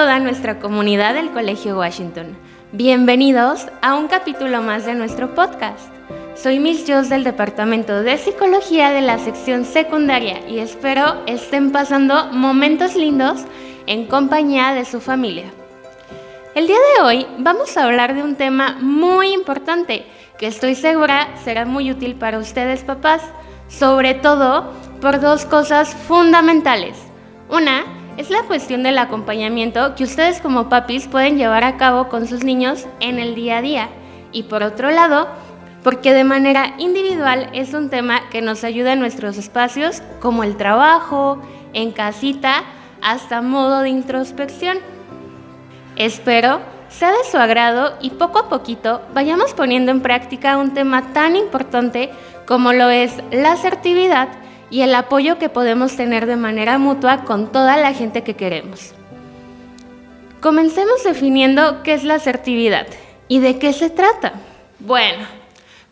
toda nuestra comunidad del Colegio Washington. Bienvenidos a un capítulo más de nuestro podcast. Soy Miss Joss del Departamento de Psicología de la sección secundaria y espero estén pasando momentos lindos en compañía de su familia. El día de hoy vamos a hablar de un tema muy importante que estoy segura será muy útil para ustedes papás, sobre todo por dos cosas fundamentales. Una es la cuestión del acompañamiento que ustedes como papis pueden llevar a cabo con sus niños en el día a día. Y por otro lado, porque de manera individual es un tema que nos ayuda en nuestros espacios como el trabajo, en casita, hasta modo de introspección. Espero sea de su agrado y poco a poquito vayamos poniendo en práctica un tema tan importante como lo es la asertividad y el apoyo que podemos tener de manera mutua con toda la gente que queremos. Comencemos definiendo qué es la asertividad y de qué se trata. Bueno,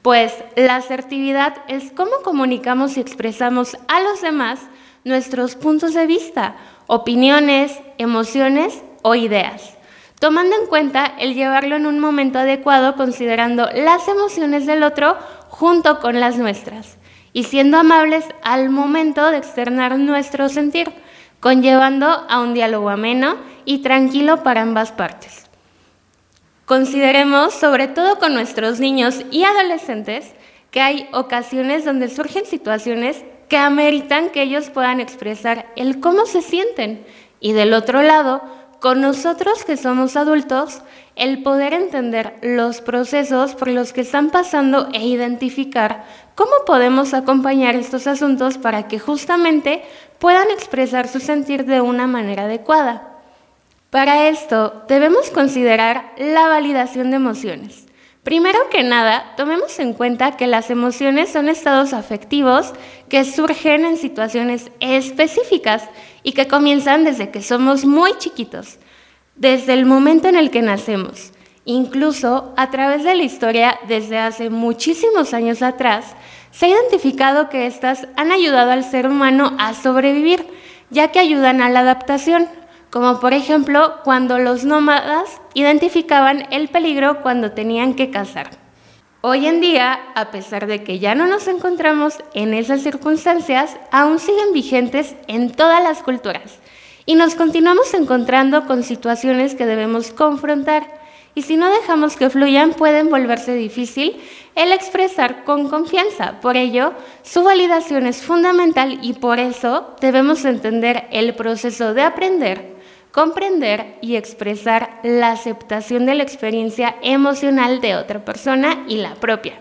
pues la asertividad es cómo comunicamos y expresamos a los demás nuestros puntos de vista, opiniones, emociones o ideas, tomando en cuenta el llevarlo en un momento adecuado considerando las emociones del otro junto con las nuestras y siendo amables al momento de externar nuestro sentir, conllevando a un diálogo ameno y tranquilo para ambas partes. Consideremos, sobre todo con nuestros niños y adolescentes, que hay ocasiones donde surgen situaciones que ameritan que ellos puedan expresar el cómo se sienten y del otro lado, con nosotros que somos adultos, el poder entender los procesos por los que están pasando e identificar cómo podemos acompañar estos asuntos para que justamente puedan expresar su sentir de una manera adecuada. Para esto debemos considerar la validación de emociones. Primero que nada, tomemos en cuenta que las emociones son estados afectivos que surgen en situaciones específicas y que comienzan desde que somos muy chiquitos, desde el momento en el que nacemos. Incluso a través de la historia, desde hace muchísimos años atrás, se ha identificado que éstas han ayudado al ser humano a sobrevivir, ya que ayudan a la adaptación, como por ejemplo cuando los nómadas identificaban el peligro cuando tenían que cazar. Hoy en día, a pesar de que ya no nos encontramos en esas circunstancias, aún siguen vigentes en todas las culturas y nos continuamos encontrando con situaciones que debemos confrontar y si no dejamos que fluyan pueden volverse difícil el expresar con confianza. Por ello, su validación es fundamental y por eso debemos entender el proceso de aprender comprender y expresar la aceptación de la experiencia emocional de otra persona y la propia.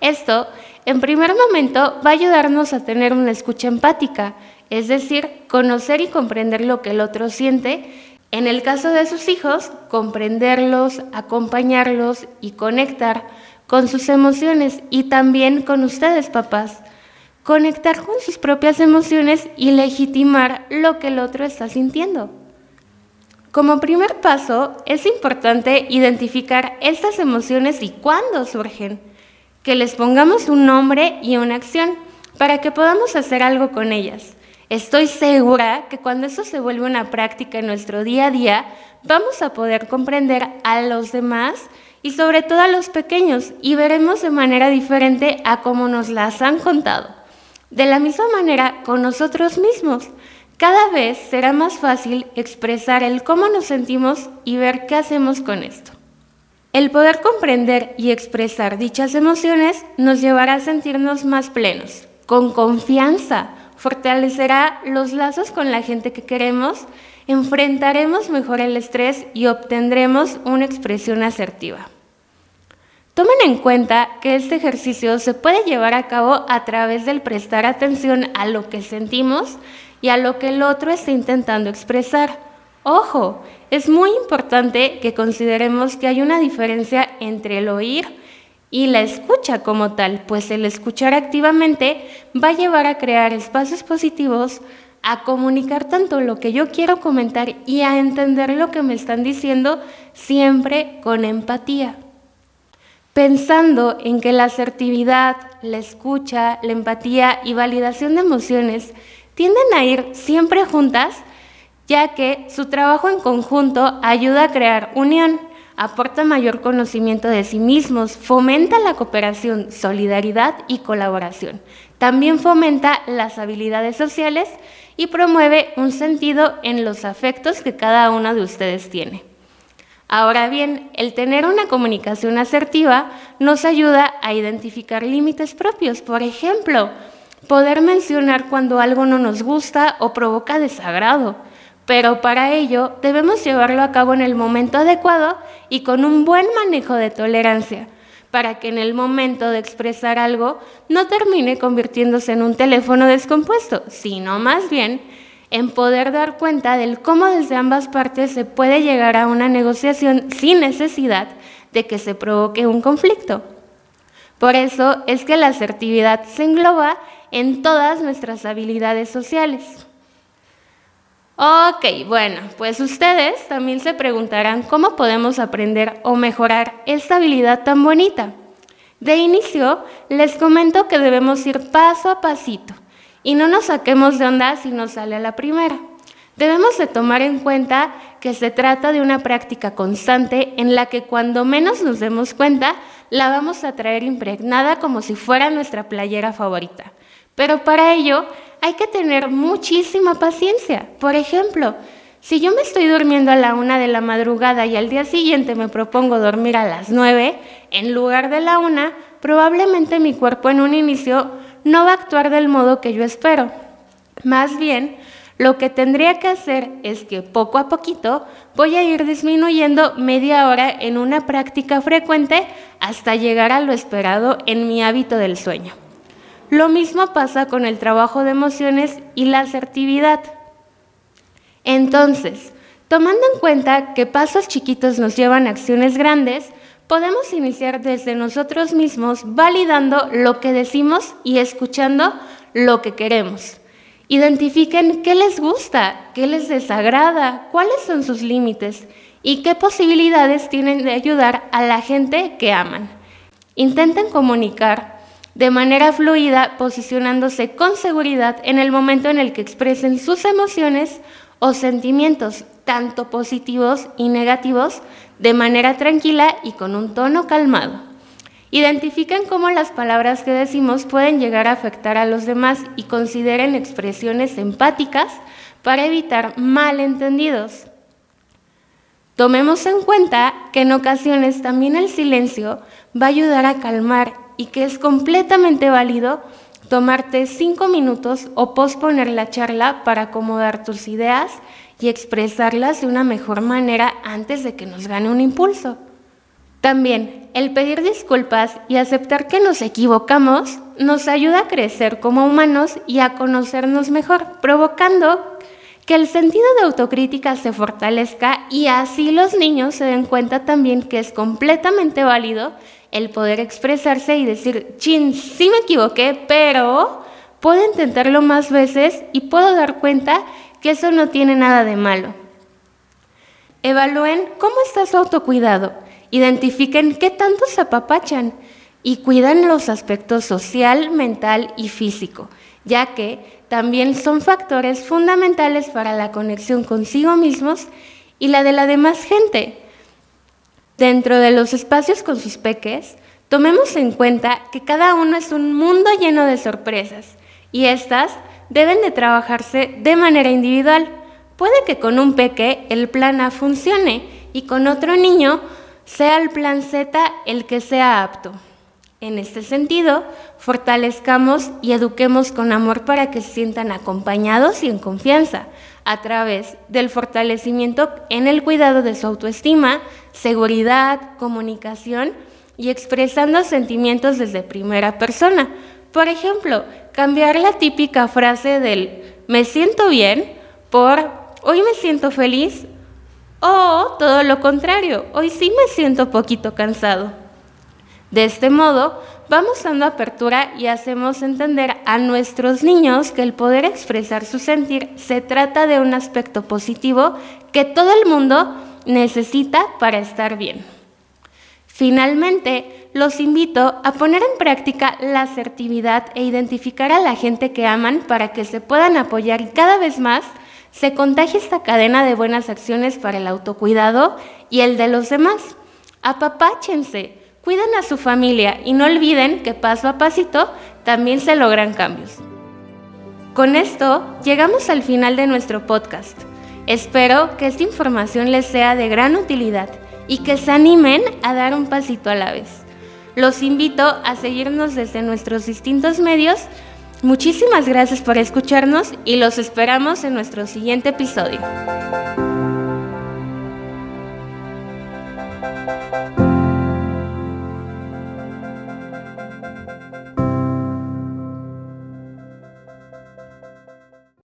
Esto, en primer momento, va a ayudarnos a tener una escucha empática, es decir, conocer y comprender lo que el otro siente. En el caso de sus hijos, comprenderlos, acompañarlos y conectar con sus emociones y también con ustedes, papás. Conectar con sus propias emociones y legitimar lo que el otro está sintiendo. Como primer paso, es importante identificar estas emociones y cuándo surgen, que les pongamos un nombre y una acción para que podamos hacer algo con ellas. Estoy segura que cuando eso se vuelve una práctica en nuestro día a día, vamos a poder comprender a los demás y sobre todo a los pequeños y veremos de manera diferente a cómo nos las han contado. De la misma manera con nosotros mismos. Cada vez será más fácil expresar el cómo nos sentimos y ver qué hacemos con esto. El poder comprender y expresar dichas emociones nos llevará a sentirnos más plenos, con confianza, fortalecerá los lazos con la gente que queremos, enfrentaremos mejor el estrés y obtendremos una expresión asertiva. Tomen en cuenta que este ejercicio se puede llevar a cabo a través del prestar atención a lo que sentimos y a lo que el otro está intentando expresar. Ojo, es muy importante que consideremos que hay una diferencia entre el oír y la escucha como tal, pues el escuchar activamente va a llevar a crear espacios positivos, a comunicar tanto lo que yo quiero comentar y a entender lo que me están diciendo siempre con empatía. Pensando en que la asertividad, la escucha, la empatía y validación de emociones tienden a ir siempre juntas, ya que su trabajo en conjunto ayuda a crear unión, aporta mayor conocimiento de sí mismos, fomenta la cooperación, solidaridad y colaboración. También fomenta las habilidades sociales y promueve un sentido en los afectos que cada uno de ustedes tiene. Ahora bien, el tener una comunicación asertiva nos ayuda a identificar límites propios. Por ejemplo, poder mencionar cuando algo no nos gusta o provoca desagrado. Pero para ello debemos llevarlo a cabo en el momento adecuado y con un buen manejo de tolerancia, para que en el momento de expresar algo no termine convirtiéndose en un teléfono descompuesto, sino más bien en poder dar cuenta del cómo desde ambas partes se puede llegar a una negociación sin necesidad de que se provoque un conflicto. Por eso es que la asertividad se engloba en todas nuestras habilidades sociales. Ok, bueno, pues ustedes también se preguntarán cómo podemos aprender o mejorar esta habilidad tan bonita. De inicio, les comento que debemos ir paso a pasito y no nos saquemos de onda si nos sale a la primera. Debemos de tomar en cuenta que se trata de una práctica constante en la que cuando menos nos demos cuenta, la vamos a traer impregnada como si fuera nuestra playera favorita. Pero para ello hay que tener muchísima paciencia. Por ejemplo, si yo me estoy durmiendo a la una de la madrugada y al día siguiente me propongo dormir a las nueve, en lugar de la una, probablemente mi cuerpo en un inicio no va a actuar del modo que yo espero. Más bien, lo que tendría que hacer es que poco a poquito voy a ir disminuyendo media hora en una práctica frecuente hasta llegar a lo esperado en mi hábito del sueño. Lo mismo pasa con el trabajo de emociones y la asertividad. Entonces, tomando en cuenta que pasos chiquitos nos llevan a acciones grandes, podemos iniciar desde nosotros mismos validando lo que decimos y escuchando lo que queremos. Identifiquen qué les gusta, qué les desagrada, cuáles son sus límites y qué posibilidades tienen de ayudar a la gente que aman. Intenten comunicar de manera fluida, posicionándose con seguridad en el momento en el que expresen sus emociones o sentimientos, tanto positivos y negativos, de manera tranquila y con un tono calmado. Identifiquen cómo las palabras que decimos pueden llegar a afectar a los demás y consideren expresiones empáticas para evitar malentendidos. Tomemos en cuenta que en ocasiones también el silencio va a ayudar a calmar y que es completamente válido tomarte cinco minutos o posponer la charla para acomodar tus ideas y expresarlas de una mejor manera antes de que nos gane un impulso. También el pedir disculpas y aceptar que nos equivocamos nos ayuda a crecer como humanos y a conocernos mejor, provocando que el sentido de autocrítica se fortalezca y así los niños se den cuenta también que es completamente válido el poder expresarse y decir, chin, sí me equivoqué, pero puedo intentarlo más veces y puedo dar cuenta que eso no tiene nada de malo. Evalúen cómo está su autocuidado, identifiquen qué tanto se apapachan y cuidan los aspectos social, mental y físico, ya que también son factores fundamentales para la conexión consigo mismos y la de la demás gente. Dentro de los espacios con sus peques, tomemos en cuenta que cada uno es un mundo lleno de sorpresas y estas deben de trabajarse de manera individual. Puede que con un peque el plan A funcione y con otro niño sea el plan Z el que sea apto. En este sentido, fortalezcamos y eduquemos con amor para que se sientan acompañados y en confianza a través del fortalecimiento en el cuidado de su autoestima, seguridad, comunicación y expresando sentimientos desde primera persona. Por ejemplo, cambiar la típica frase del me siento bien por hoy me siento feliz o todo lo contrario, hoy sí me siento poquito cansado. De este modo, vamos dando apertura y hacemos entender a nuestros niños que el poder expresar su sentir se trata de un aspecto positivo que todo el mundo necesita para estar bien. Finalmente, los invito a poner en práctica la asertividad e identificar a la gente que aman para que se puedan apoyar cada vez más se contagia esta cadena de buenas acciones para el autocuidado y el de los demás. Apapáchense, cuiden a su familia y no olviden que paso a pasito también se logran cambios. Con esto llegamos al final de nuestro podcast. Espero que esta información les sea de gran utilidad y que se animen a dar un pasito a la vez. Los invito a seguirnos desde nuestros distintos medios. Muchísimas gracias por escucharnos y los esperamos en nuestro siguiente episodio.